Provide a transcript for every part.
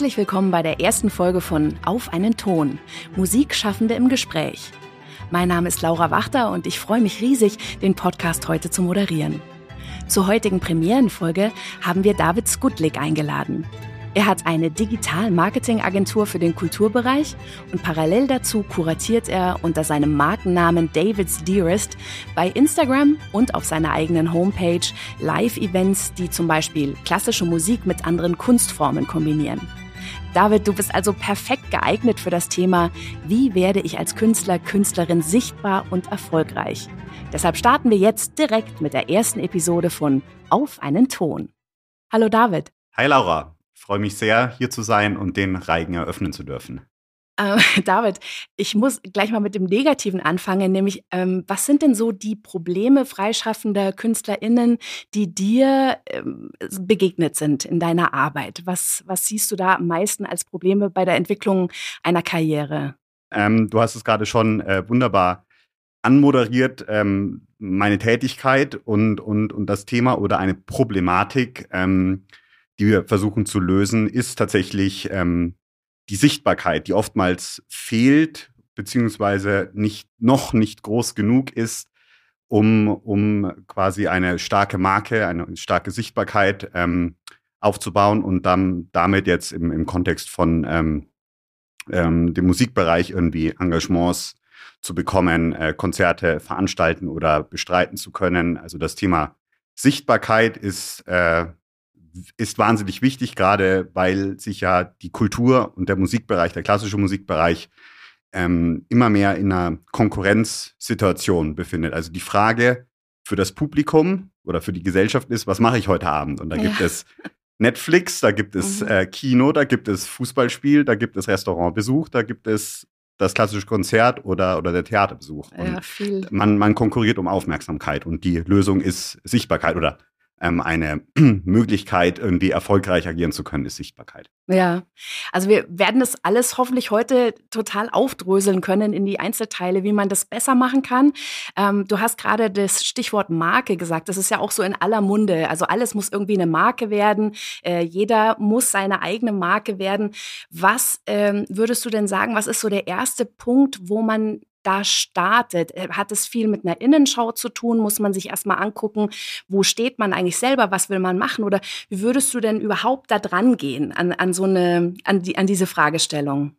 Herzlich willkommen bei der ersten Folge von Auf einen Ton. Musikschaffende im Gespräch. Mein Name ist Laura Wachter und ich freue mich riesig, den Podcast heute zu moderieren. Zur heutigen Premierenfolge haben wir David Skutlik eingeladen. Er hat eine Digital-Marketing-Agentur für den Kulturbereich und parallel dazu kuratiert er unter seinem Markennamen David's Dearest bei Instagram und auf seiner eigenen Homepage Live-Events, die zum Beispiel klassische Musik mit anderen Kunstformen kombinieren. David, du bist also perfekt geeignet für das Thema, wie werde ich als Künstler, Künstlerin sichtbar und erfolgreich. Deshalb starten wir jetzt direkt mit der ersten Episode von Auf einen Ton. Hallo David. Hi Laura freue mich sehr, hier zu sein und den Reigen eröffnen zu dürfen. Äh, David, ich muss gleich mal mit dem Negativen anfangen, nämlich ähm, was sind denn so die Probleme freischaffender KünstlerInnen, die dir ähm, begegnet sind in deiner Arbeit? Was, was siehst du da am meisten als Probleme bei der Entwicklung einer Karriere? Ähm, du hast es gerade schon äh, wunderbar anmoderiert, ähm, meine Tätigkeit und, und, und das Thema oder eine Problematik. Ähm, die wir versuchen zu lösen, ist tatsächlich ähm, die Sichtbarkeit, die oftmals fehlt, beziehungsweise nicht, noch nicht groß genug ist, um, um quasi eine starke Marke, eine starke Sichtbarkeit ähm, aufzubauen und dann damit jetzt im, im Kontext von ähm, ähm, dem Musikbereich irgendwie Engagements zu bekommen, äh, Konzerte veranstalten oder bestreiten zu können. Also das Thema Sichtbarkeit ist äh, ist wahnsinnig wichtig, gerade weil sich ja die Kultur und der Musikbereich, der klassische Musikbereich, ähm, immer mehr in einer Konkurrenzsituation befindet. Also die Frage für das Publikum oder für die Gesellschaft ist, was mache ich heute Abend? Und da ja. gibt es Netflix, da gibt es mhm. äh, Kino, da gibt es Fußballspiel, da gibt es Restaurantbesuch, da gibt es das klassische Konzert oder, oder der Theaterbesuch. Ja, viel. Man, man konkurriert um Aufmerksamkeit und die Lösung ist Sichtbarkeit oder ähm, eine Möglichkeit, irgendwie erfolgreich agieren zu können, ist Sichtbarkeit. Ja, also wir werden das alles hoffentlich heute total aufdröseln können in die Einzelteile, wie man das besser machen kann. Ähm, du hast gerade das Stichwort Marke gesagt. Das ist ja auch so in aller Munde. Also alles muss irgendwie eine Marke werden. Äh, jeder muss seine eigene Marke werden. Was ähm, würdest du denn sagen, was ist so der erste Punkt, wo man da startet? Äh, hat es viel mit einer Innenschau zu tun? Muss man sich erstmal angucken, wo steht man eigentlich selber, was will man machen? Oder wie würdest du denn überhaupt da dran gehen an, an so eine, an, die, an diese Fragestellung?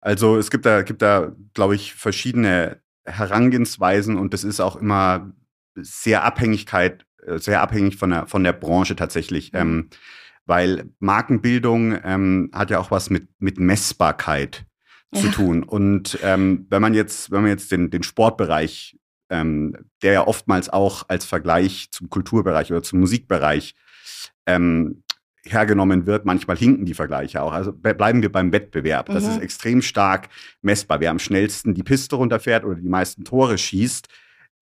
Also es gibt da, gibt da, glaube ich, verschiedene Herangehensweisen und das ist auch immer sehr Abhängigkeit, äh, sehr abhängig von der, von der Branche tatsächlich. Mhm. Ähm, weil Markenbildung ähm, hat ja auch was mit, mit Messbarkeit zu tun. Und ähm, wenn man jetzt, wenn man jetzt den, den Sportbereich, ähm, der ja oftmals auch als Vergleich zum Kulturbereich oder zum Musikbereich ähm, hergenommen wird, manchmal hinken die Vergleiche auch. Also bleiben wir beim Wettbewerb. Das mhm. ist extrem stark messbar. Wer am schnellsten die Piste runterfährt oder die meisten Tore schießt,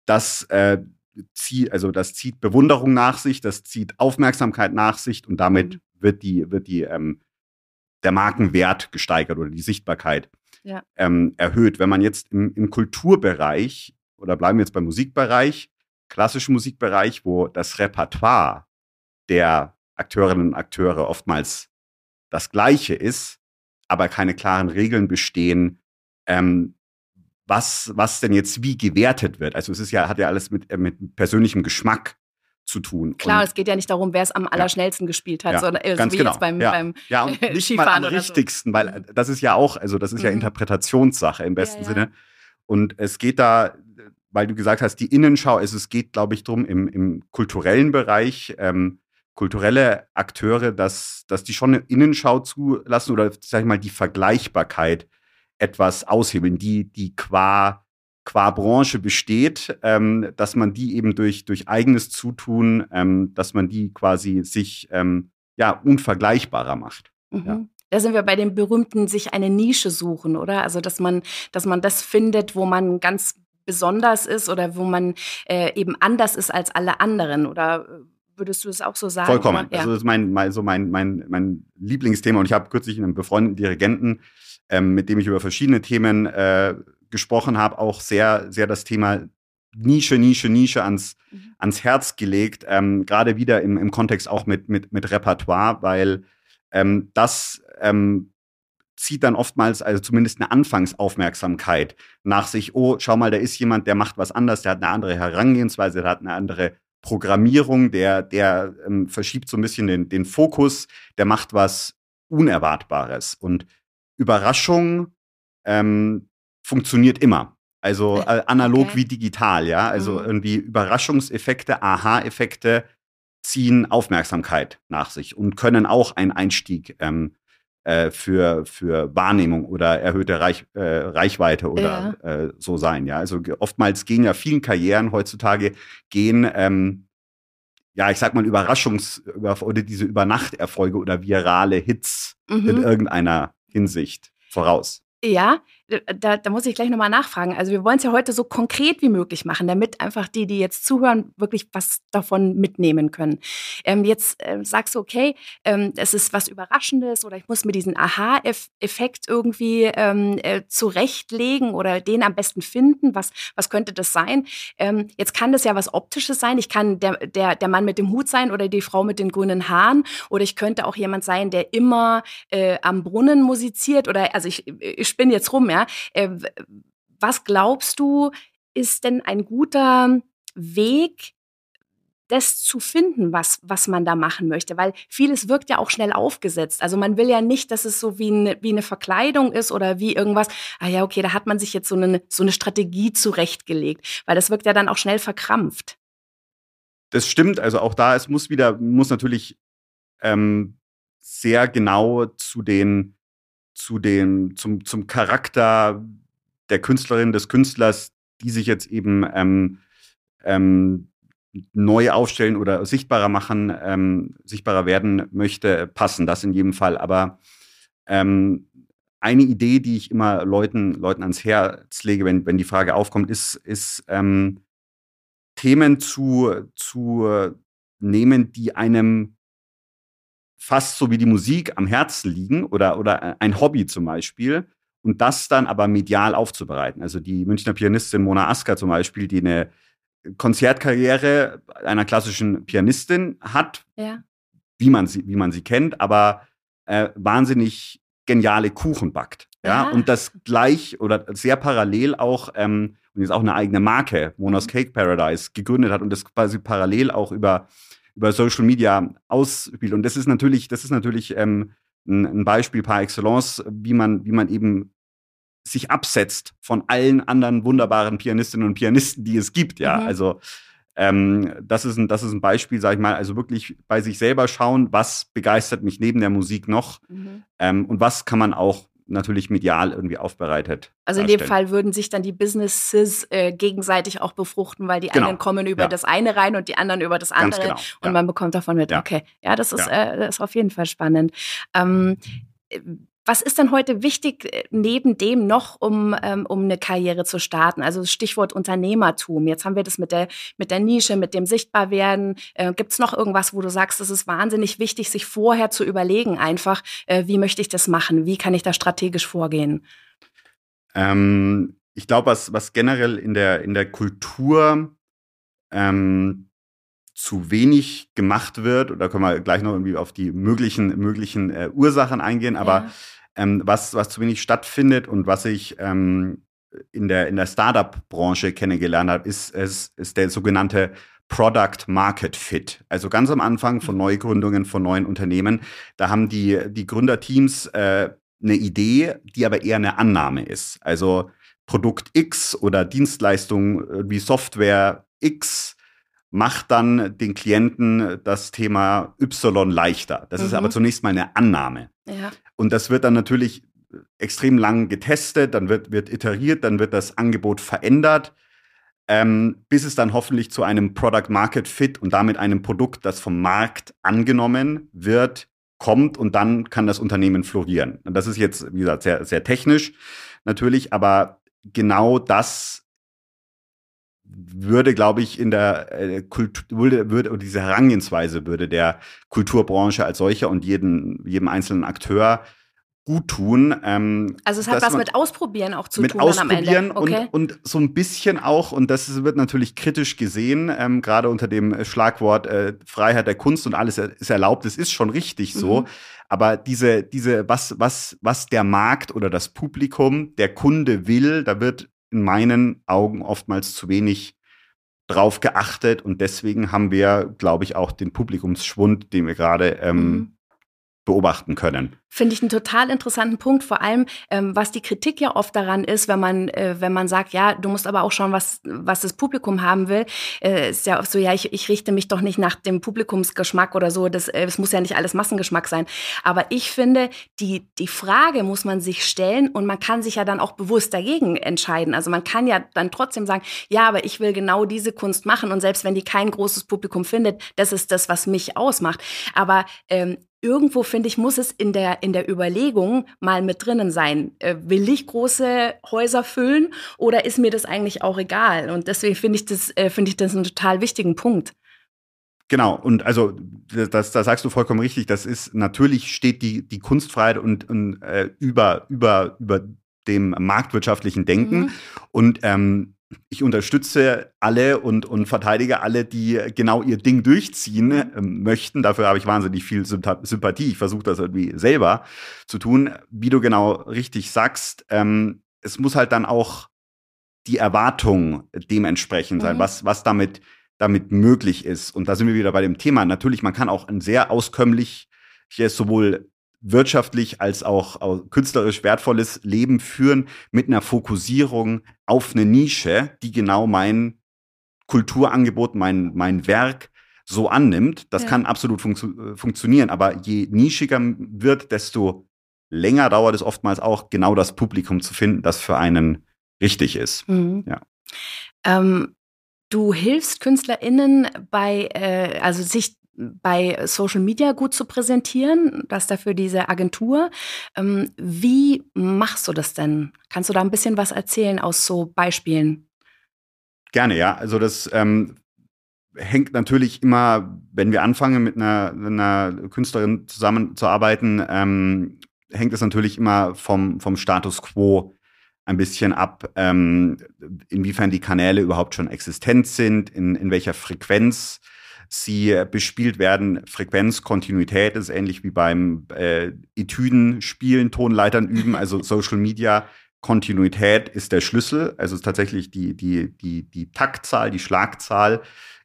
das äh, zieht, also das zieht Bewunderung nach sich, das zieht Aufmerksamkeit nach sich und damit mhm. wird die, wird die ähm, der Markenwert gesteigert oder die Sichtbarkeit ja. ähm, erhöht. Wenn man jetzt im, im Kulturbereich oder bleiben wir jetzt beim Musikbereich, klassischen Musikbereich, wo das Repertoire der Akteurinnen und Akteure oftmals das gleiche ist, aber keine klaren Regeln bestehen, ähm, was, was denn jetzt wie gewertet wird. Also es ist ja, hat ja alles mit, äh, mit persönlichem Geschmack zu tun. Klar, und, es geht ja nicht darum, wer es am allerschnellsten ja, gespielt hat, ja, sondern äh, ganz wie genau. jetzt beim, ja, beim ja, und nicht Skifahren mal am richtigsten, so. weil äh, das ist ja auch, also das ist ja mhm. Interpretationssache im besten Sinne. Und es geht da, weil du gesagt hast, die Innenschau, also es geht, glaube ich, darum, im, im kulturellen Bereich, ähm, kulturelle Akteure, dass, dass die schon eine Innenschau zulassen oder, sag ich mal, die Vergleichbarkeit etwas aushebeln, die, die qua qua Branche besteht, ähm, dass man die eben durch, durch eigenes Zutun, ähm, dass man die quasi sich ähm, ja, unvergleichbarer macht. Mhm. Ja. Da sind wir bei dem berühmten sich eine Nische suchen, oder? Also, dass man, dass man das findet, wo man ganz besonders ist oder wo man äh, eben anders ist als alle anderen, oder äh, würdest du es auch so sagen? Vollkommen. Ja. Also das ist mein, mein, so mein, mein, mein Lieblingsthema und ich habe kürzlich einen befreundeten Dirigenten, ähm, mit dem ich über verschiedene Themen äh, gesprochen habe, auch sehr, sehr das Thema Nische, Nische, Nische ans, mhm. ans Herz gelegt. Ähm, Gerade wieder im, im Kontext auch mit, mit, mit Repertoire, weil ähm, das ähm, zieht dann oftmals, also zumindest eine Anfangsaufmerksamkeit nach sich. Oh, schau mal, da ist jemand, der macht was anders, der hat eine andere Herangehensweise, der hat eine andere Programmierung, der, der ähm, verschiebt so ein bisschen den, den Fokus, der macht was Unerwartbares. Und Überraschung ähm, funktioniert immer. Also äh, analog okay. wie digital, ja. Also mhm. irgendwie Überraschungseffekte, Aha-Effekte ziehen Aufmerksamkeit nach sich und können auch ein Einstieg ähm, äh, für, für Wahrnehmung oder erhöhte Reich, äh, Reichweite oder ja. äh, so sein. Ja, also oftmals gehen ja vielen Karrieren heutzutage gehen, ähm, ja, ich sag mal Überraschungs- oder diese Übernachterfolge oder virale Hits mhm. in irgendeiner Hinsicht voraus. Ja, da, da muss ich gleich nochmal nachfragen. Also wir wollen es ja heute so konkret wie möglich machen, damit einfach die, die jetzt zuhören, wirklich was davon mitnehmen können. Ähm, jetzt äh, sagst du, okay, ähm, es ist was Überraschendes oder ich muss mir diesen Aha-Effekt irgendwie ähm, äh, zurechtlegen oder den am besten finden. Was, was könnte das sein? Ähm, jetzt kann das ja was Optisches sein. Ich kann der, der, der Mann mit dem Hut sein oder die Frau mit den grünen Haaren oder ich könnte auch jemand sein, der immer äh, am Brunnen musiziert oder also ich, ich spinne jetzt rum, ja äh, was glaubst du, ist denn ein guter Weg, das zu finden, was, was man da machen möchte. Weil vieles wirkt ja auch schnell aufgesetzt. Also man will ja nicht, dass es so wie eine, wie eine Verkleidung ist oder wie irgendwas. Ah ja, okay, da hat man sich jetzt so eine, so eine Strategie zurechtgelegt. Weil das wirkt ja dann auch schnell verkrampft. Das stimmt. Also auch da, es muss wieder, muss natürlich ähm, sehr genau zu den zu dem, zum, zum Charakter der Künstlerin, des Künstlers, die sich jetzt eben ähm, ähm, neu aufstellen oder sichtbarer machen, ähm, sichtbarer werden möchte, passen. Das in jedem Fall. Aber ähm, eine Idee, die ich immer Leuten, Leuten ans Herz lege, wenn, wenn die Frage aufkommt, ist, ist ähm, Themen zu, zu nehmen, die einem fast so wie die Musik am Herzen liegen oder, oder ein Hobby zum Beispiel und das dann aber medial aufzubereiten. Also die Münchner Pianistin Mona Asker zum Beispiel, die eine Konzertkarriere einer klassischen Pianistin hat, ja. wie, man sie, wie man sie kennt, aber äh, wahnsinnig geniale Kuchen backt. Ja, ja, und das gleich oder sehr parallel auch ähm, und jetzt auch eine eigene Marke, Mona's mhm. Cake Paradise, gegründet hat und das quasi parallel auch über über Social Media ausspielt. Und das ist natürlich, das ist natürlich ähm, ein, ein Beispiel par excellence, wie man, wie man eben sich absetzt von allen anderen wunderbaren Pianistinnen und Pianisten, die es gibt. Ja, mhm. also ähm, das, ist ein, das ist ein Beispiel, sag ich mal, also wirklich bei sich selber schauen, was begeistert mich neben der Musik noch mhm. ähm, und was kann man auch natürlich medial irgendwie aufbereitet. Also in dem Fall würden sich dann die Businesses äh, gegenseitig auch befruchten, weil die genau. einen kommen über ja. das eine rein und die anderen über das andere genau. und ja. man bekommt davon mit. Okay, ja, das ist, äh, das ist auf jeden Fall spannend. Ähm, was ist denn heute wichtig äh, neben dem noch, um, ähm, um eine Karriere zu starten? Also Stichwort Unternehmertum. Jetzt haben wir das mit der, mit der Nische, mit dem Sichtbarwerden. Äh, Gibt es noch irgendwas, wo du sagst, es ist wahnsinnig wichtig, sich vorher zu überlegen, einfach, äh, wie möchte ich das machen? Wie kann ich da strategisch vorgehen? Ähm, ich glaube, was, was generell in der, in der Kultur ähm, zu wenig gemacht wird, oder können wir gleich noch irgendwie auf die möglichen, möglichen äh, Ursachen eingehen, aber ähm, was, was zu wenig stattfindet und was ich ähm, in der, in der Startup-Branche kennengelernt habe, ist, ist, ist der sogenannte Product Market Fit. Also ganz am Anfang von mhm. Neugründungen von neuen Unternehmen, da haben die, die Gründerteams äh, eine Idee, die aber eher eine Annahme ist. Also Produkt X oder Dienstleistung wie Software X macht dann den Klienten das Thema Y leichter. Das mhm. ist aber zunächst mal eine Annahme. Ja. Und das wird dann natürlich extrem lang getestet, dann wird, wird iteriert, dann wird das Angebot verändert, ähm, bis es dann hoffentlich zu einem Product Market Fit und damit einem Produkt, das vom Markt angenommen wird, kommt und dann kann das Unternehmen florieren. Und das ist jetzt, wie gesagt, sehr, sehr technisch natürlich, aber genau das würde, glaube ich, in der äh, Kultur, würde, würde, diese Herangehensweise würde der Kulturbranche als solcher und jeden, jedem einzelnen Akteur gut tun. Ähm, also es hat was mit Ausprobieren auch zu mit tun Ausprobieren okay. und, und so ein bisschen auch, und das wird natürlich kritisch gesehen, ähm, gerade unter dem Schlagwort äh, Freiheit der Kunst und alles ist erlaubt, es ist schon richtig so. Mhm. Aber diese, diese, was, was, was der Markt oder das Publikum, der Kunde will, da wird in meinen Augen oftmals zu wenig drauf geachtet und deswegen haben wir, glaube ich, auch den Publikumsschwund, den wir gerade ähm, mhm beobachten können. Finde ich einen total interessanten Punkt, vor allem ähm, was die Kritik ja oft daran ist, wenn man äh, wenn man sagt, ja, du musst aber auch schauen, was was das Publikum haben will, äh, ist ja oft so, ja, ich, ich richte mich doch nicht nach dem Publikumsgeschmack oder so, das äh, es muss ja nicht alles Massengeschmack sein, aber ich finde, die die Frage muss man sich stellen und man kann sich ja dann auch bewusst dagegen entscheiden. Also man kann ja dann trotzdem sagen, ja, aber ich will genau diese Kunst machen und selbst wenn die kein großes Publikum findet, das ist das, was mich ausmacht. Aber ähm, irgendwo finde ich, muss es in der, in der Überlegung mal mit drinnen sein. Äh, will ich große Häuser füllen oder ist mir das eigentlich auch egal? Und deswegen finde ich das, äh, finde ich das einen total wichtigen Punkt. Genau, und also das, das sagst du vollkommen richtig. Das ist natürlich steht die, die Kunstfreiheit und, und äh, über, über, über dem marktwirtschaftlichen Denken. Mhm. Und ähm, ich unterstütze alle und, und verteidige alle, die genau ihr Ding durchziehen äh, möchten. Dafür habe ich wahnsinnig viel Sympathie. Ich versuche das irgendwie selber zu tun. Wie du genau richtig sagst, ähm, es muss halt dann auch die Erwartung dementsprechend sein, mhm. was, was damit, damit möglich ist. Und da sind wir wieder bei dem Thema. Natürlich, man kann auch ein sehr auskömmliches, sowohl wirtschaftlich als auch, künstlerisch wertvolles Leben führen mit einer Fokussierung auf eine Nische, die genau mein Kulturangebot, mein, mein Werk so annimmt. Das ja. kann absolut funktio funktionieren, aber je nischiger wird, desto länger dauert es oftmals auch, genau das Publikum zu finden, das für einen richtig ist. Mhm. Ja. Ähm, du hilfst KünstlerInnen bei, äh, also sich bei Social Media gut zu präsentieren, das dafür diese Agentur. Ähm, wie machst du das denn? Kannst du da ein bisschen was erzählen aus so Beispielen? Gerne, ja. Also das ähm, hängt natürlich immer, wenn wir anfangen mit einer, einer Künstlerin zusammenzuarbeiten, ähm, hängt es natürlich immer vom, vom Status quo ein bisschen ab, ähm, inwiefern die Kanäle überhaupt schon existent sind, in, in welcher Frequenz sie äh, bespielt werden. Frequenz, Kontinuität ist ähnlich wie beim äh, Etüden spielen, Tonleitern üben, also Social Media. Kontinuität ist der Schlüssel, also tatsächlich die, die, die, die Taktzahl, die Schlagzahl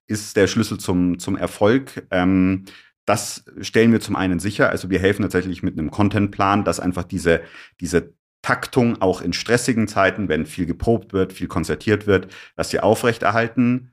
ist der Schlüssel zum, zum Erfolg. Ähm, das stellen wir zum einen sicher. Also wir helfen tatsächlich mit einem Contentplan, dass einfach diese, diese Taktung auch in stressigen Zeiten, wenn viel geprobt wird, viel konzertiert wird, dass sie aufrechterhalten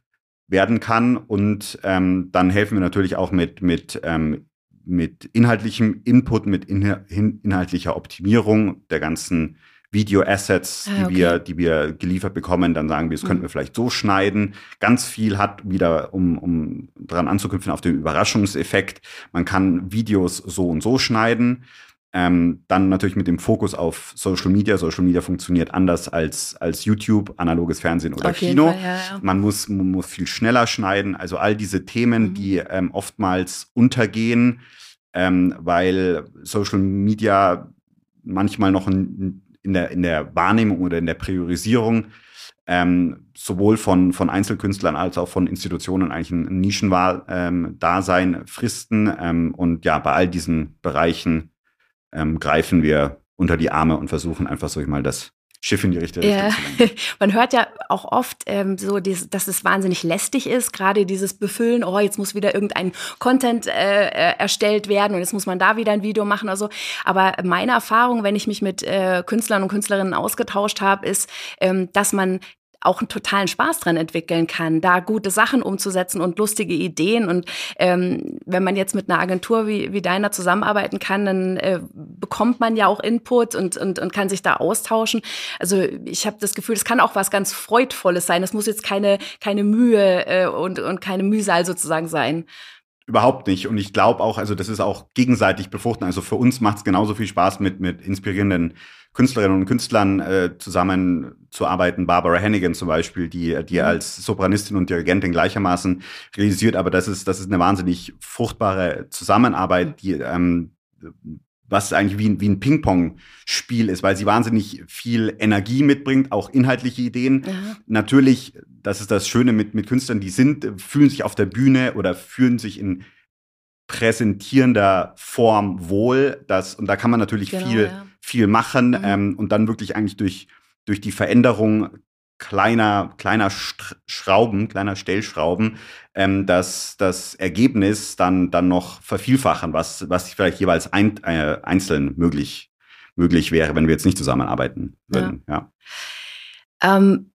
werden kann. Und ähm, dann helfen wir natürlich auch mit, mit, ähm, mit inhaltlichem Input, mit in, inhaltlicher Optimierung der ganzen Video-Assets, ah, okay. die, wir, die wir geliefert bekommen. Dann sagen wir, das könnten mhm. wir vielleicht so schneiden. Ganz viel hat wieder, um, um daran anzuknüpfen, auf den Überraschungseffekt. Man kann Videos so und so schneiden. Ähm, dann natürlich mit dem Fokus auf Social Media. Social Media funktioniert anders als, als YouTube, analoges Fernsehen oder Kino. Fall, ja, ja. Man, muss, man muss viel schneller schneiden. Also all diese Themen, mhm. die ähm, oftmals untergehen, ähm, weil Social Media manchmal noch in, in, der, in der Wahrnehmung oder in der Priorisierung ähm, sowohl von, von Einzelkünstlern als auch von Institutionen eigentlich ein Nischendasein ähm, fristen. Ähm, und ja, bei all diesen Bereichen ähm, greifen wir unter die Arme und versuchen einfach so ich mal das Schiff in die richtige Richtung ja. zu lenken. Man hört ja auch oft ähm, so, dass es wahnsinnig lästig ist, gerade dieses Befüllen, oh, jetzt muss wieder irgendein Content äh, äh, erstellt werden und jetzt muss man da wieder ein Video machen oder so. Aber meine Erfahrung, wenn ich mich mit äh, Künstlern und Künstlerinnen ausgetauscht habe, ist, ähm, dass man auch einen totalen Spaß dran entwickeln kann, da gute Sachen umzusetzen und lustige Ideen. Und ähm, wenn man jetzt mit einer Agentur wie, wie deiner zusammenarbeiten kann, dann äh, bekommt man ja auch Input und, und, und kann sich da austauschen. Also ich habe das Gefühl, es kann auch was ganz Freudvolles sein. Es muss jetzt keine, keine Mühe äh, und, und keine Mühsal sozusagen sein. Überhaupt nicht. Und ich glaube auch, also das ist auch gegenseitig befruchten. Also für uns macht es genauso viel Spaß mit, mit inspirierenden Künstlerinnen und Künstlern äh, zusammenzuarbeiten. Barbara Hannigan zum Beispiel, die, die mhm. als Sopranistin und Dirigentin gleichermaßen realisiert. Aber das ist, das ist eine wahnsinnig fruchtbare Zusammenarbeit, mhm. die, ähm, was eigentlich wie, wie ein Ping-Pong-Spiel ist, weil sie wahnsinnig viel Energie mitbringt, auch inhaltliche Ideen. Ja. Natürlich, das ist das Schöne mit, mit Künstlern, die sind, fühlen sich auf der Bühne oder fühlen sich in präsentierender Form wohl. Das, und da kann man natürlich genau, viel, ja. Viel machen mhm. ähm, und dann wirklich eigentlich durch, durch die Veränderung kleiner, kleiner Schrauben, kleiner Stellschrauben, ähm, das, das Ergebnis dann, dann noch vervielfachen, was, was vielleicht jeweils ein, äh, einzeln möglich, möglich wäre, wenn wir jetzt nicht zusammenarbeiten würden. Ja. ja. Ähm,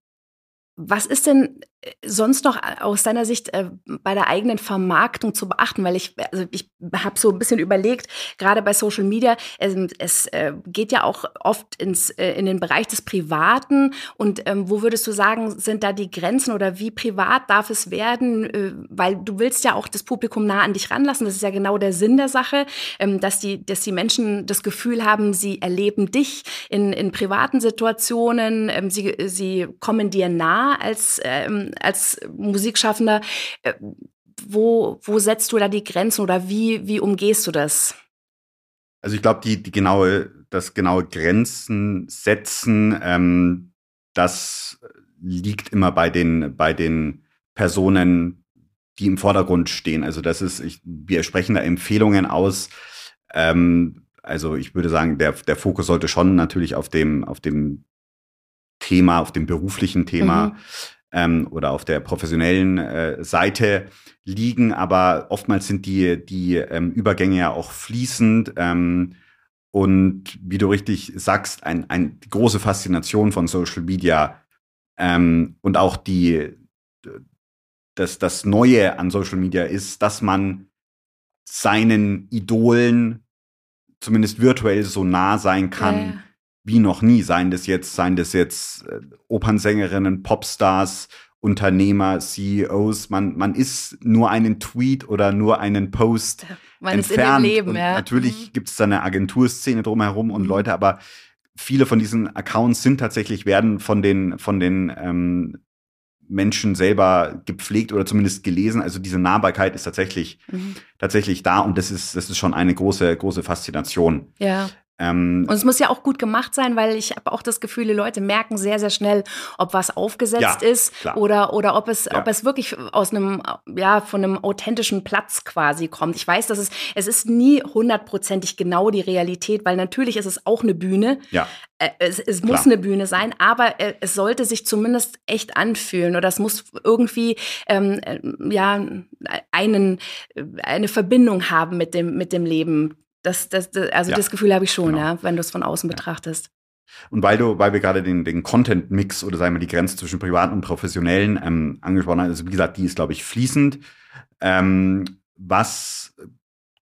was ist denn sonst noch aus deiner Sicht äh, bei der eigenen Vermarktung zu beachten? Weil ich, also ich habe so ein bisschen überlegt, gerade bei Social Media, es, es äh, geht ja auch oft ins, äh, in den Bereich des Privaten. Und ähm, wo würdest du sagen, sind da die Grenzen oder wie privat darf es werden? Äh, weil du willst ja auch das Publikum nah an dich ranlassen. Das ist ja genau der Sinn der Sache, ähm, dass, die, dass die Menschen das Gefühl haben, sie erleben dich in, in privaten Situationen, ähm, sie, sie kommen dir nah als ähm, als Musikschaffender. Äh, wo, wo setzt du da die Grenzen oder wie, wie umgehst du das? Also ich glaube, die, die genaue, das genaue Grenzen setzen, ähm, das liegt immer bei den, bei den Personen, die im Vordergrund stehen. Also das ist, ich, wir sprechen da Empfehlungen aus. Ähm, also ich würde sagen, der, der Fokus sollte schon natürlich auf dem, auf dem Thema, auf dem beruflichen Thema mhm ähm, oder auf der professionellen äh, Seite liegen, aber oftmals sind die, die ähm, Übergänge ja auch fließend. Ähm, und wie du richtig sagst, ein, ein, die große Faszination von Social Media ähm, und auch die, das, das Neue an Social Media ist, dass man seinen Idolen zumindest virtuell so nah sein kann, wie noch nie. Seien das jetzt, seien das jetzt äh, Opernsängerinnen, Popstars, Unternehmer, CEOs. Man, man ist nur einen Tweet oder nur einen Post man entfernt. Ist in dem Leben, ja. Natürlich mhm. gibt es da eine Agenturszene drumherum und mhm. Leute, aber viele von diesen Accounts sind tatsächlich, werden von den, von den ähm, Menschen selber gepflegt oder zumindest gelesen. Also diese Nahbarkeit ist tatsächlich, mhm. tatsächlich da und das ist, das ist schon eine große, große Faszination. Ja. Ähm, und es muss ja auch gut gemacht sein, weil ich habe auch das Gefühl, die Leute merken sehr, sehr schnell, ob was aufgesetzt ja, ist klar. oder, oder ob, es, ja. ob es wirklich aus einem, ja, von einem authentischen Platz quasi kommt. Ich weiß, dass es, es ist nie hundertprozentig genau die Realität, weil natürlich ist es auch eine Bühne. Ja. Äh, es, es muss eine Bühne sein, aber äh, es sollte sich zumindest echt anfühlen oder es muss irgendwie ähm, äh, ja einen, eine Verbindung haben mit dem, mit dem Leben das, das, das also ja, das Gefühl habe ich schon, genau. ja, wenn du es von außen ja. betrachtest. Und weil du, weil wir gerade den, den Content-Mix oder sagen wir die Grenze zwischen privaten und professionellen ähm, angesprochen haben, also wie gesagt, die ist, glaube ich, fließend. Ähm, was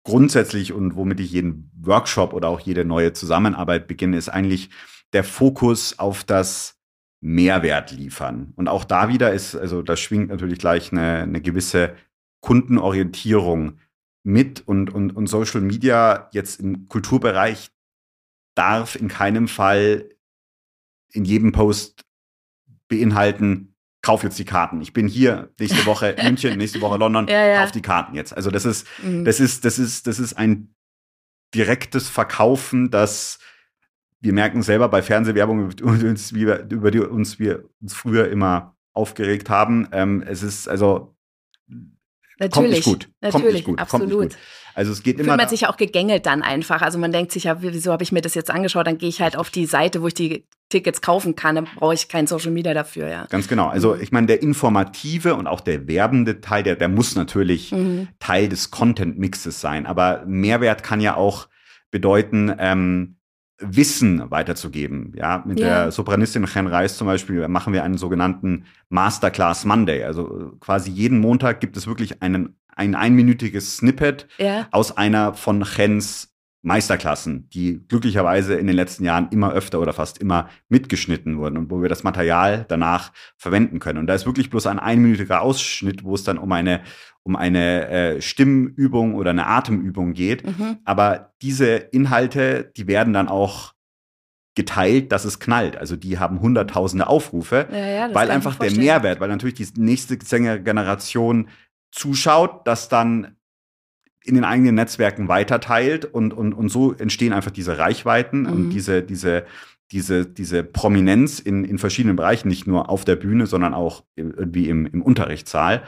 grundsätzlich und womit ich jeden Workshop oder auch jede neue Zusammenarbeit beginne, ist eigentlich der Fokus auf das Mehrwert liefern. Und auch da wieder ist, also da schwingt natürlich gleich eine, eine gewisse Kundenorientierung mit und, und, und Social Media jetzt im Kulturbereich darf in keinem Fall in jedem Post beinhalten, kauf jetzt die Karten. Ich bin hier nächste Woche München, nächste Woche London, ja, ja. kauf die Karten jetzt. Also das ist, mhm. das ist, das ist, das ist ein direktes Verkaufen, das wir merken selber bei Fernsehwerbung, über die uns wir uns früher immer aufgeregt haben. Ähm, es ist also Natürlich, kommt nicht gut. Natürlich, kommt nicht gut. absolut. Kommt nicht gut. Also es geht immer. Fühlt man sich ja auch gegängelt dann einfach. Also man denkt sich ja, wieso habe ich mir das jetzt angeschaut? Dann gehe ich halt auf die Seite, wo ich die Tickets kaufen kann. Dann brauche ich kein Social Media dafür, ja. Ganz genau. Also mhm. ich meine, der informative und auch der werbende Teil, der, der muss natürlich mhm. Teil des Content-Mixes sein. Aber Mehrwert kann ja auch bedeuten, ähm, Wissen weiterzugeben. Ja, mit yeah. der Sopranistin Chen Reis zum Beispiel machen wir einen sogenannten Masterclass Monday. Also quasi jeden Montag gibt es wirklich einen, ein einminütiges Snippet yeah. aus einer von Chens Meisterklassen, die glücklicherweise in den letzten Jahren immer öfter oder fast immer mitgeschnitten wurden und wo wir das Material danach verwenden können. Und da ist wirklich bloß ein einminütiger Ausschnitt, wo es dann um eine um eine äh, Stimmübung oder eine Atemübung geht. Mhm. Aber diese Inhalte, die werden dann auch geteilt, dass es knallt. Also die haben hunderttausende Aufrufe, ja, ja, weil einfach der Mehrwert, weil natürlich die nächste Sängergeneration zuschaut, dass dann in den eigenen Netzwerken weiterteilt und, und, und so entstehen einfach diese Reichweiten mhm. und diese, diese, diese, diese Prominenz in, in verschiedenen Bereichen, nicht nur auf der Bühne, sondern auch irgendwie im, im Unterrichtssaal.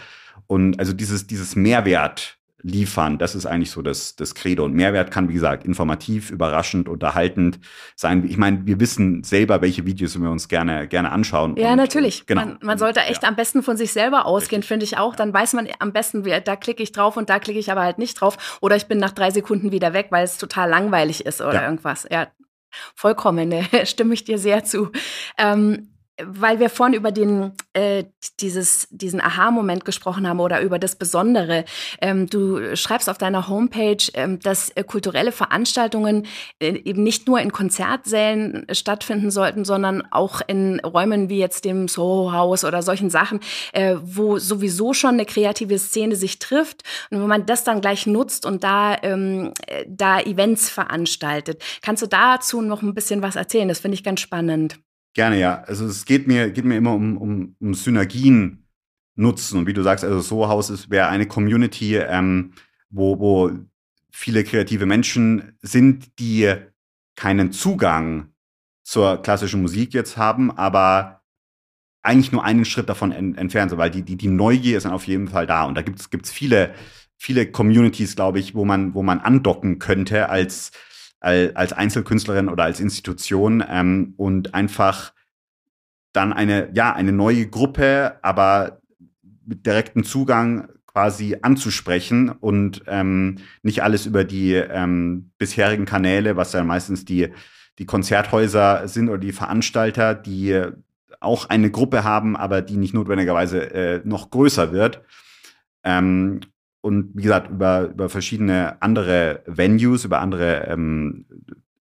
Und also dieses, dieses Mehrwert liefern. Das ist eigentlich so das, das Credo. Und Mehrwert kann, wie gesagt, informativ, überraschend, unterhaltend sein. Ich meine, wir wissen selber, welche Videos wir uns gerne, gerne anschauen. Ja, und, natürlich. Genau. Man, man sollte echt ja. am besten von sich selber ausgehen, finde ich auch. Dann weiß man am besten, da klicke ich drauf und da klicke ich aber halt nicht drauf. Oder ich bin nach drei Sekunden wieder weg, weil es total langweilig ist oder ja. irgendwas. Ja, vollkommen, ne? stimme ich dir sehr zu. Ähm, weil wir vorhin über den, äh, dieses, diesen Aha-Moment gesprochen haben oder über das Besondere. Ähm, du schreibst auf deiner Homepage, ähm, dass äh, kulturelle Veranstaltungen äh, eben nicht nur in Konzertsälen äh, stattfinden sollten, sondern auch in Räumen wie jetzt dem Soho-Haus oder solchen Sachen, äh, wo sowieso schon eine kreative Szene sich trifft und wenn man das dann gleich nutzt und da, ähm, äh, da Events veranstaltet. Kannst du dazu noch ein bisschen was erzählen? Das finde ich ganz spannend. Gerne, ja. Also es geht mir, geht mir immer um, um, um Synergien nutzen. Und wie du sagst, also Sohaus wäre eine Community, ähm, wo, wo viele kreative Menschen sind, die keinen Zugang zur klassischen Musik jetzt haben, aber eigentlich nur einen Schritt davon en entfernt sind, weil die, die, die Neugier ist dann auf jeden Fall da. Und da gibt es gibt's viele, viele Communities, glaube ich, wo man, wo man andocken könnte als als Einzelkünstlerin oder als Institution ähm, und einfach dann eine, ja, eine neue Gruppe, aber mit direktem Zugang quasi anzusprechen und ähm, nicht alles über die ähm, bisherigen Kanäle, was ja meistens die, die Konzerthäuser sind oder die Veranstalter, die auch eine Gruppe haben, aber die nicht notwendigerweise äh, noch größer wird. Ähm, und wie gesagt, über, über verschiedene andere Venues, über andere ähm,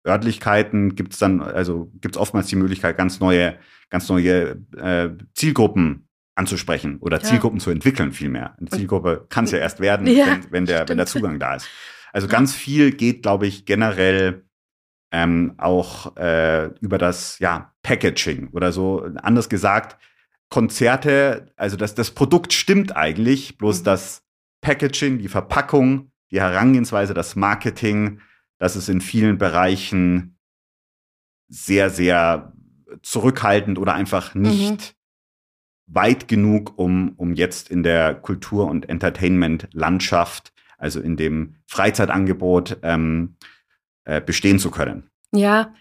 Örtlichkeiten gibt es dann, also gibt es oftmals die Möglichkeit, ganz neue, ganz neue äh, Zielgruppen anzusprechen oder ja. Zielgruppen zu entwickeln vielmehr. Eine Zielgruppe kann es ja erst werden, ja, wenn, wenn, der, wenn der Zugang da ist. Also ganz viel geht, glaube ich, generell ähm, auch äh, über das ja, Packaging oder so. Anders gesagt, Konzerte, also das, das Produkt stimmt eigentlich, bloß mhm. das Packaging, die Verpackung, die Herangehensweise, das Marketing, das ist in vielen Bereichen sehr, sehr zurückhaltend oder einfach nicht mhm. weit genug, um, um jetzt in der Kultur- und Entertainment-Landschaft, also in dem Freizeitangebot, ähm, äh, bestehen zu können. Ja,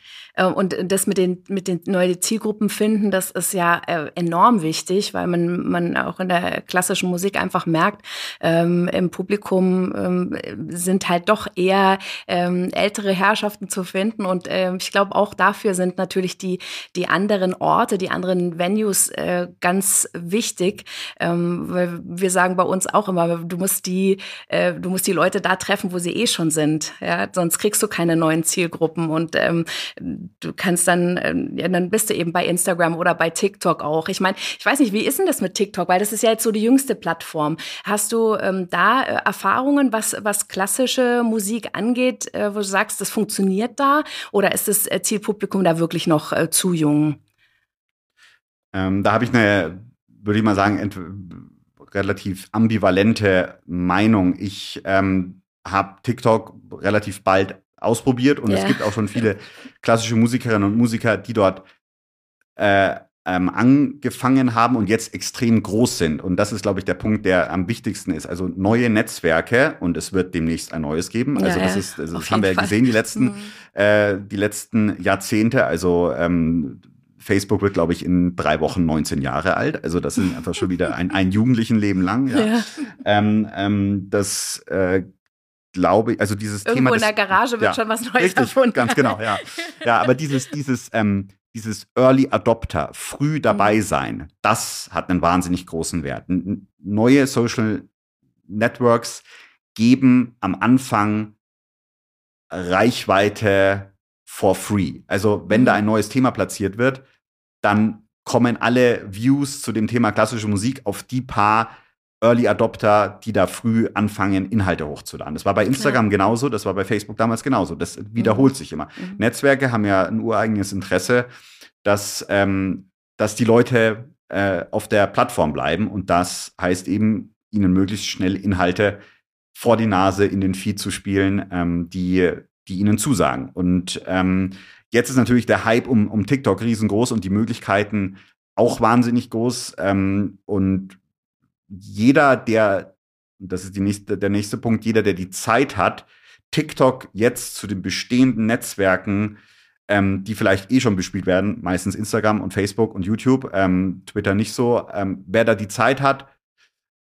und das mit den, mit den neuen Zielgruppen finden, das ist ja äh, enorm wichtig, weil man, man auch in der klassischen Musik einfach merkt, ähm, im Publikum ähm, sind halt doch eher ähm, ältere Herrschaften zu finden. Und ähm, ich glaube, auch dafür sind natürlich die, die anderen Orte, die anderen Venues äh, ganz wichtig. Ähm, weil wir sagen bei uns auch immer, du musst die, äh, du musst die Leute da treffen, wo sie eh schon sind. Ja? Sonst kriegst du keine neuen Zielgruppen. Und ähm, du kannst dann, ähm, ja, dann bist du eben bei Instagram oder bei TikTok auch. Ich meine, ich weiß nicht, wie ist denn das mit TikTok? Weil das ist ja jetzt so die jüngste Plattform. Hast du ähm, da äh, Erfahrungen, was, was klassische Musik angeht, äh, wo du sagst, das funktioniert da? Oder ist das äh, Zielpublikum da wirklich noch äh, zu jung? Ähm, da habe ich eine, würde ich mal sagen, relativ ambivalente Meinung. Ich ähm, habe TikTok relativ bald ausprobiert und ja. es gibt auch schon viele klassische Musikerinnen und Musiker, die dort äh, ähm, angefangen haben und jetzt extrem groß sind. Und das ist, glaube ich, der Punkt, der am wichtigsten ist. Also neue Netzwerke und es wird demnächst ein neues geben. Also das ist, also das haben wir ja gesehen die letzten, mhm. äh, die letzten Jahrzehnte. Also ähm, Facebook wird, glaube ich, in drei Wochen 19 Jahre alt. Also das sind einfach schon wieder ein, ein Jugendlichenleben lang. Ja. ja. Ähm, ähm, das äh, glaube ich, also dieses Irgendwo Thema. Irgendwo in der Garage wird ja, schon was Neues richtig, erfunden. Ganz genau, ja. Ja, aber dieses, dieses, ähm, dieses Early Adopter, früh dabei mhm. sein, das hat einen wahnsinnig großen Wert. Neue Social Networks geben am Anfang Reichweite for free. Also wenn da mhm. ein neues Thema platziert wird, dann kommen alle Views zu dem Thema klassische Musik auf die paar Early Adopter, die da früh anfangen, Inhalte hochzuladen. Das war bei Instagram ja. genauso, das war bei Facebook damals genauso. Das wiederholt mhm. sich immer. Mhm. Netzwerke haben ja ein ureigenes Interesse, dass, ähm, dass die Leute äh, auf der Plattform bleiben und das heißt eben, ihnen möglichst schnell Inhalte vor die Nase in den Feed zu spielen, ähm, die, die ihnen zusagen. Und ähm, jetzt ist natürlich der Hype um, um TikTok riesengroß und die Möglichkeiten auch wahnsinnig groß. Ähm, und jeder, der, das ist die nächste, der nächste Punkt, jeder, der die Zeit hat, TikTok jetzt zu den bestehenden Netzwerken, ähm, die vielleicht eh schon bespielt werden, meistens Instagram und Facebook und YouTube, ähm, Twitter nicht so. Ähm, wer da die Zeit hat,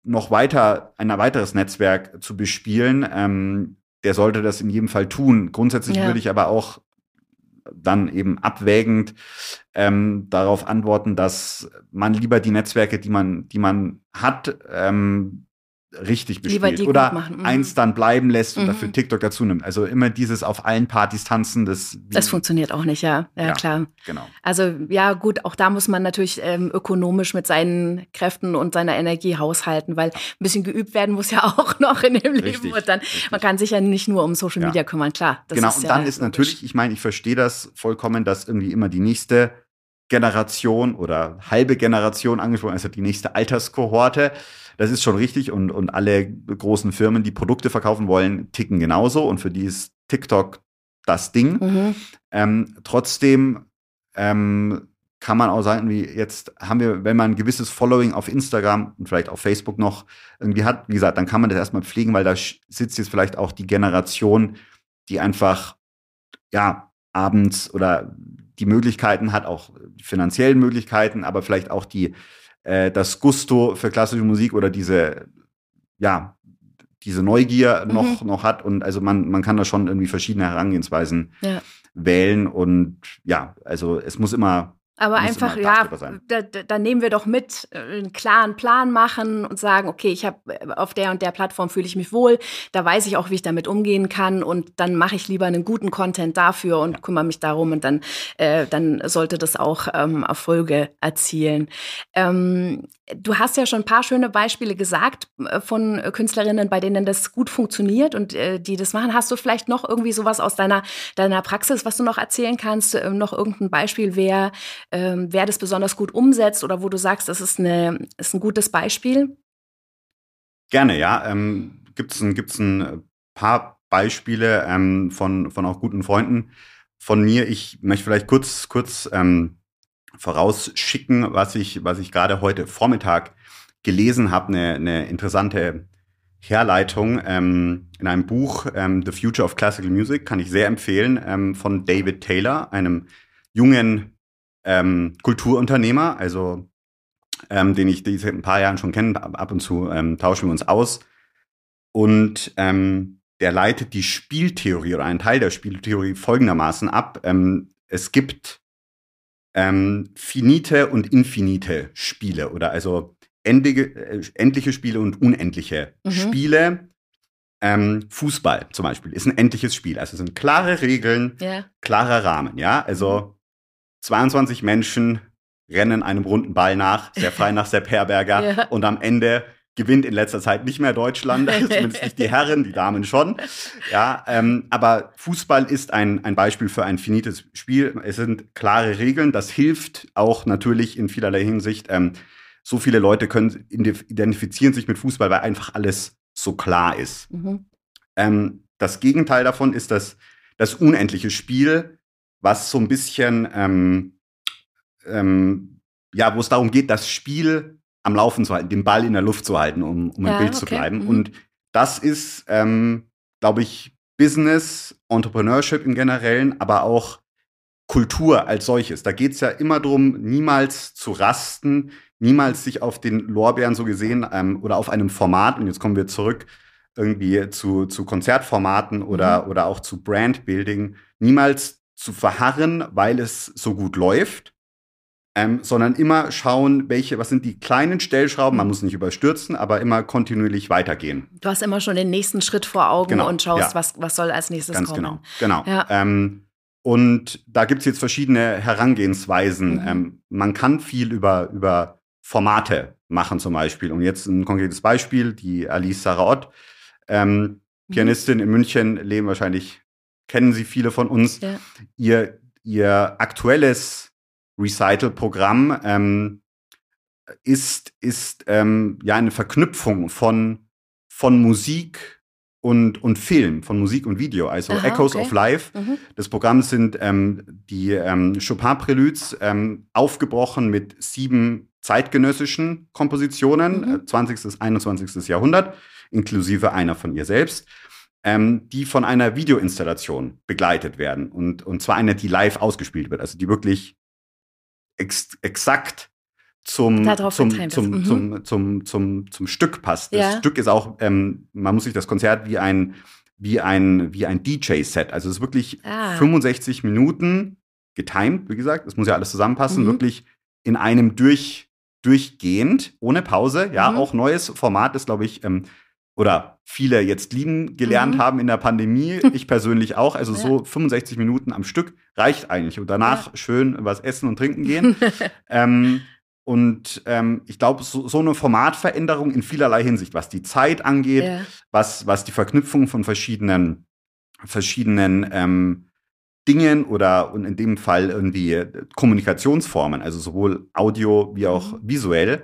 noch weiter ein weiteres Netzwerk zu bespielen, ähm, der sollte das in jedem Fall tun. Grundsätzlich ja. würde ich aber auch dann eben abwägend ähm, darauf antworten, dass man lieber die Netzwerke, die man, die man hat, ähm, richtig bespielt oder mhm. eins dann bleiben lässt und mhm. dafür TikTok dazu nimmt. Also immer dieses auf allen Partys tanzen, das das funktioniert auch nicht, ja, ja, ja klar. Genau. Also ja gut, auch da muss man natürlich ähm, ökonomisch mit seinen Kräften und seiner Energie haushalten, weil ein bisschen geübt werden muss ja auch noch in dem richtig, Leben und dann richtig. man kann sich ja nicht nur um Social Media ja. kümmern, klar. genau. und dann ist natürlich, ich meine, ich verstehe das vollkommen, dass irgendwie immer die nächste Generation oder halbe Generation angesprochen, also die nächste Alterskohorte das ist schon richtig und, und alle großen Firmen, die Produkte verkaufen wollen, ticken genauso und für die ist TikTok das Ding. Mhm. Ähm, trotzdem ähm, kann man auch sagen, wie jetzt haben wir, wenn man ein gewisses Following auf Instagram und vielleicht auf Facebook noch irgendwie hat, wie gesagt, dann kann man das erstmal pflegen, weil da sitzt jetzt vielleicht auch die Generation, die einfach, ja, abends oder die Möglichkeiten hat, auch die finanziellen Möglichkeiten, aber vielleicht auch die äh, das Gusto für klassische Musik oder diese, ja, diese Neugier mhm. noch, noch hat. Und also man, man kann da schon irgendwie verschiedene Herangehensweisen ja. wählen. Und ja, also es muss immer aber einfach, ja, da, da, nehmen wir doch mit, äh, einen klaren Plan machen und sagen, okay, ich habe äh, auf der und der Plattform fühle ich mich wohl, da weiß ich auch, wie ich damit umgehen kann und dann mache ich lieber einen guten Content dafür und kümmere mich darum und dann, äh, dann sollte das auch ähm, Erfolge erzielen. Ähm, Du hast ja schon ein paar schöne Beispiele gesagt äh, von Künstlerinnen, bei denen das gut funktioniert und äh, die das machen. Hast du vielleicht noch irgendwie sowas aus deiner, deiner Praxis, was du noch erzählen kannst? Ähm, noch irgendein Beispiel, wer, ähm, wer das besonders gut umsetzt oder wo du sagst, das ist, eine, ist ein gutes Beispiel? Gerne, ja. Ähm, Gibt es ein, gibt's ein paar Beispiele ähm, von, von auch guten Freunden von mir. Ich möchte vielleicht kurz, kurz ähm, vorausschicken, was ich, was ich gerade heute Vormittag gelesen habe, eine, eine interessante Herleitung ähm, in einem Buch ähm, The Future of Classical Music, kann ich sehr empfehlen, ähm, von David Taylor, einem jungen ähm, Kulturunternehmer, also ähm, den ich seit ein paar Jahren schon kenne, ab und zu ähm, tauschen wir uns aus. Und ähm, der leitet die Spieltheorie oder einen Teil der Spieltheorie folgendermaßen ab. Ähm, es gibt ähm, finite und infinite Spiele oder also endige, äh, endliche Spiele und unendliche mhm. Spiele. Ähm, Fußball zum Beispiel ist ein endliches Spiel. Also es sind klare Regeln, yeah. klarer Rahmen. Ja, also 22 Menschen rennen einem runden Ball nach, sehr frei nach Sepp Herberger yeah. und am Ende gewinnt in letzter Zeit nicht mehr Deutschland, zumindest nicht die Herren, die Damen schon. Ja, ähm, aber Fußball ist ein, ein Beispiel für ein finites Spiel. Es sind klare Regeln. Das hilft auch natürlich in vielerlei Hinsicht. Ähm, so viele Leute können identifizieren sich mit Fußball, weil einfach alles so klar ist. Mhm. Ähm, das Gegenteil davon ist das, das unendliche Spiel, was so ein bisschen, ähm, ähm, ja, wo es darum geht, das Spiel am Laufen zu halten, den Ball in der Luft zu halten, um, um ja, im Bild okay. zu bleiben. Mhm. Und das ist, ähm, glaube ich, Business, Entrepreneurship im Generellen, aber auch Kultur als solches. Da geht es ja immer darum, niemals zu rasten, niemals sich auf den Lorbeeren so gesehen ähm, oder auf einem Format, und jetzt kommen wir zurück irgendwie zu, zu Konzertformaten oder, mhm. oder auch zu Brandbuilding, niemals zu verharren, weil es so gut läuft, ähm, sondern immer schauen, welche, was sind die kleinen Stellschrauben, man muss nicht überstürzen, aber immer kontinuierlich weitergehen. Du hast immer schon den nächsten Schritt vor Augen genau, und schaust, ja. was, was soll als nächstes Ganz kommen. Genau, genau. Ja. Ähm, und da gibt es jetzt verschiedene Herangehensweisen. Mhm. Ähm, man kann viel über, über Formate machen zum Beispiel. Und jetzt ein konkretes Beispiel, die Alice Saraot, ähm, mhm. Pianistin in München, leben wahrscheinlich, kennen sie viele von uns. Ja. Ihr, ihr aktuelles Recital-Programm ähm, ist, ist ähm, ja eine Verknüpfung von, von Musik und, und Film, von Musik und Video, also Aha, Echoes okay. of Life. Mhm. Das Programm sind ähm, die ähm, Chopin-Preludes ähm, aufgebrochen mit sieben zeitgenössischen Kompositionen, Mhm. äh, 20. 21. Jahrhundert, inklusive einer von ihr selbst, ähm, die von einer Videoinstallation begleitet werden. Und, und zwar eine, die live ausgespielt wird, also die wirklich ex exakt zum, zum, zum, Mhm. zum, zum, zum, zum Stück passt. Das Ja. Stück ist auch, ähm, man muss sich das Konzert wie ein, wie ein, wie ein DJ-Set, also es ist wirklich Ah. 65 Minuten getimed, wie gesagt, es muss ja alles zusammenpassen, Mhm. wirklich in einem durch, durchgehend, ohne Pause. Ja, Mhm. auch neues Format ist, glaube ich, ähm, oder viele jetzt lieben gelernt Mhm. haben in der Pandemie, ich persönlich auch. Also Ja. so 65 Minuten am Stück reicht eigentlich. Und danach schön was essen und trinken gehen. ähm, und ähm, ich glaube, so, so eine Formatveränderung in vielerlei Hinsicht, was die Zeit angeht, Ja. was, was die Verknüpfung von verschiedenen, verschiedenen ähm, Dingen oder und in dem Fall irgendwie äh, Kommunikationsformen, also sowohl Audio wie auch Mhm. visuell,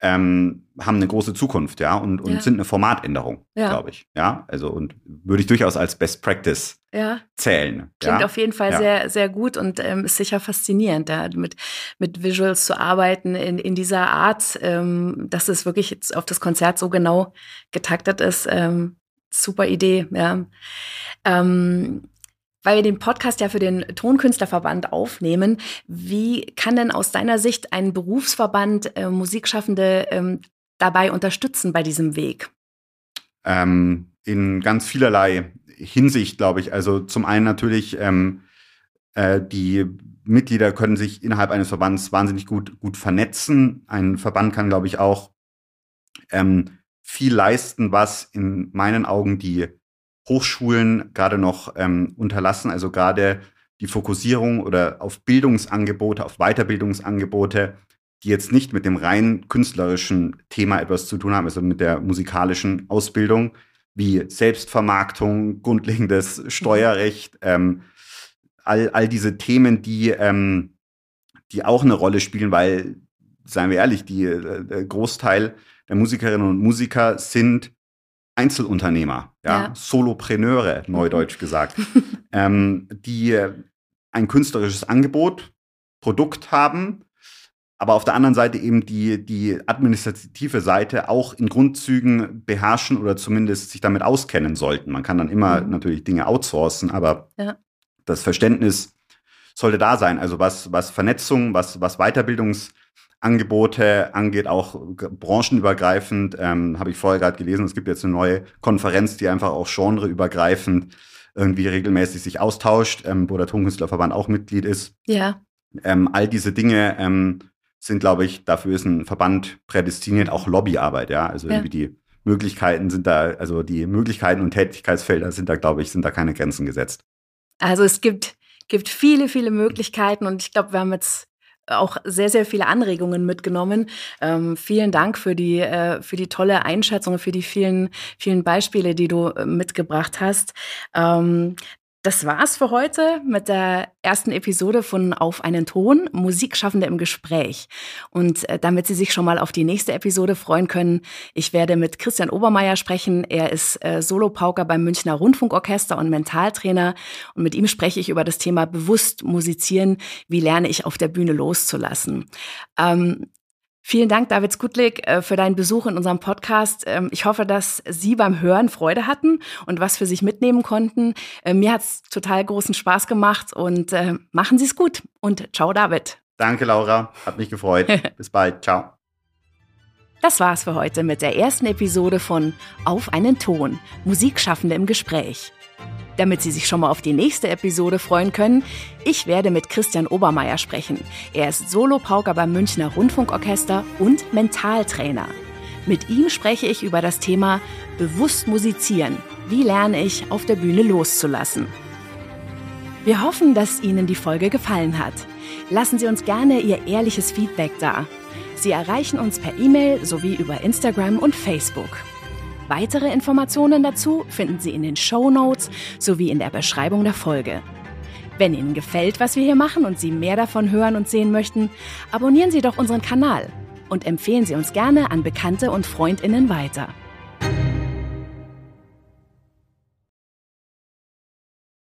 ähm, haben eine große Zukunft, ja, und, und Ja. sind eine Formatänderung, Ja. glaube ich. Ja, also und würde ich durchaus als Best Practice ja. zählen. Klingt auf jeden Fall sehr, sehr gut und ähm, ist sicher faszinierend, da mit, mit Visuals zu arbeiten in, in dieser Art, ähm, dass es wirklich jetzt auf das Konzert so genau getaktet ist. Ähm, super Idee, ja. Ähm, weil wir den Podcast ja für den Tonkünstlerverband aufnehmen, wie kann denn aus deiner Sicht ein Berufsverband äh, Musikschaffende ähm, dabei unterstützen bei diesem Weg? Ähm, in ganz vielerlei Hinsicht, glaube ich. Also zum einen natürlich, ähm, äh, die Mitglieder können sich innerhalb eines Verbands wahnsinnig gut, gut vernetzen. Ein Verband kann, glaube ich, auch ähm, viel leisten, was in meinen Augen die Hochschulen gerade noch ähm, unterlassen. Also gerade die Fokussierung oder auf Bildungsangebote, auf Weiterbildungsangebote, die jetzt nicht mit dem rein künstlerischen Thema etwas zu tun haben, also mit der musikalischen Ausbildung, wie Selbstvermarktung, grundlegendes Steuerrecht, ähm, all, all diese Themen, die, ähm, die auch eine Rolle spielen, weil, seien wir ehrlich, die, äh, der Großteil der Musikerinnen und Musiker sind Einzelunternehmer, ja, Ja. Solopreneure, neudeutsch gesagt, ähm, die äh, ein künstlerisches Angebot, Produkt haben, aber auf der anderen Seite eben die, die administrative Seite auch in Grundzügen beherrschen oder zumindest sich damit auskennen sollten. Man kann dann immer Mhm. natürlich Dinge outsourcen, aber Ja. das Verständnis sollte da sein. Also was, was Vernetzung, was, was Weiterbildungsangebote angeht, auch branchenübergreifend, ähm, habe ich vorher gerade gelesen, es gibt jetzt eine neue Konferenz, die einfach auch genreübergreifend irgendwie regelmäßig sich austauscht, ähm, wo der Tonkünstlerverband auch Mitglied ist. Ja, Ähm, all diese Dinge ähm, sind, glaube ich, dafür ist ein Verband prädestiniert, auch Lobbyarbeit, ja. Also Ja. irgendwie die Möglichkeiten sind da, also die Möglichkeiten und Tätigkeitsfelder sind da, glaube ich, sind da keine Grenzen gesetzt. Also es gibt, gibt viele, viele Möglichkeiten und ich glaube, wir haben jetzt auch sehr, sehr viele Anregungen mitgenommen. Ähm, vielen Dank für die, äh, für die tolle Einschätzung, für die vielen, vielen Beispiele, die du äh, mitgebracht hast. Ähm, das war's für heute mit der ersten Episode von Auf einen Ton, Musikschaffende im Gespräch. Und äh, damit Sie sich schon mal auf die nächste Episode freuen können, ich werde mit Christian Obermeier sprechen. Er ist äh, Solopauker beim Münchner Rundfunkorchester und Mentaltrainer. Und mit ihm spreche ich über das Thema bewusst musizieren. Wie lerne ich auf der Bühne loszulassen? Ähm, Vielen Dank, David Skutlik, äh, für deinen Besuch in unserem Podcast. Ähm, Ich hoffe, dass Sie beim Hören Freude hatten und was für sich mitnehmen konnten. Äh, Mir hat's total großen Spaß gemacht und äh, machen Sie es gut. Und ciao, David. Danke, Laura. Hat mich gefreut. Bis bald. Ciao. Das war's für heute mit der ersten Episode von Auf einen Ton, Musikschaffende im Gespräch. Damit Sie sich schon mal auf die nächste Episode freuen können, ich werde mit Christian Obermeier sprechen. Er ist Solopauker beim Münchner Rundfunkorchester und Mentaltrainer. Mit ihm spreche ich über das Thema bewusst musizieren. Wie lerne ich auf der Bühne loszulassen? Wir hoffen, dass Ihnen die Folge gefallen hat. Lassen Sie uns gerne Ihr ehrliches Feedback da. Sie erreichen uns per E-Mail sowie über Instagram und Facebook. Weitere Informationen dazu finden Sie in den Show Notes sowie in der Beschreibung der Folge. Wenn Ihnen gefällt, was wir hier machen und Sie mehr davon hören und sehen möchten, abonnieren Sie doch unseren Kanal und empfehlen Sie uns gerne an Bekannte und Freundinnen weiter.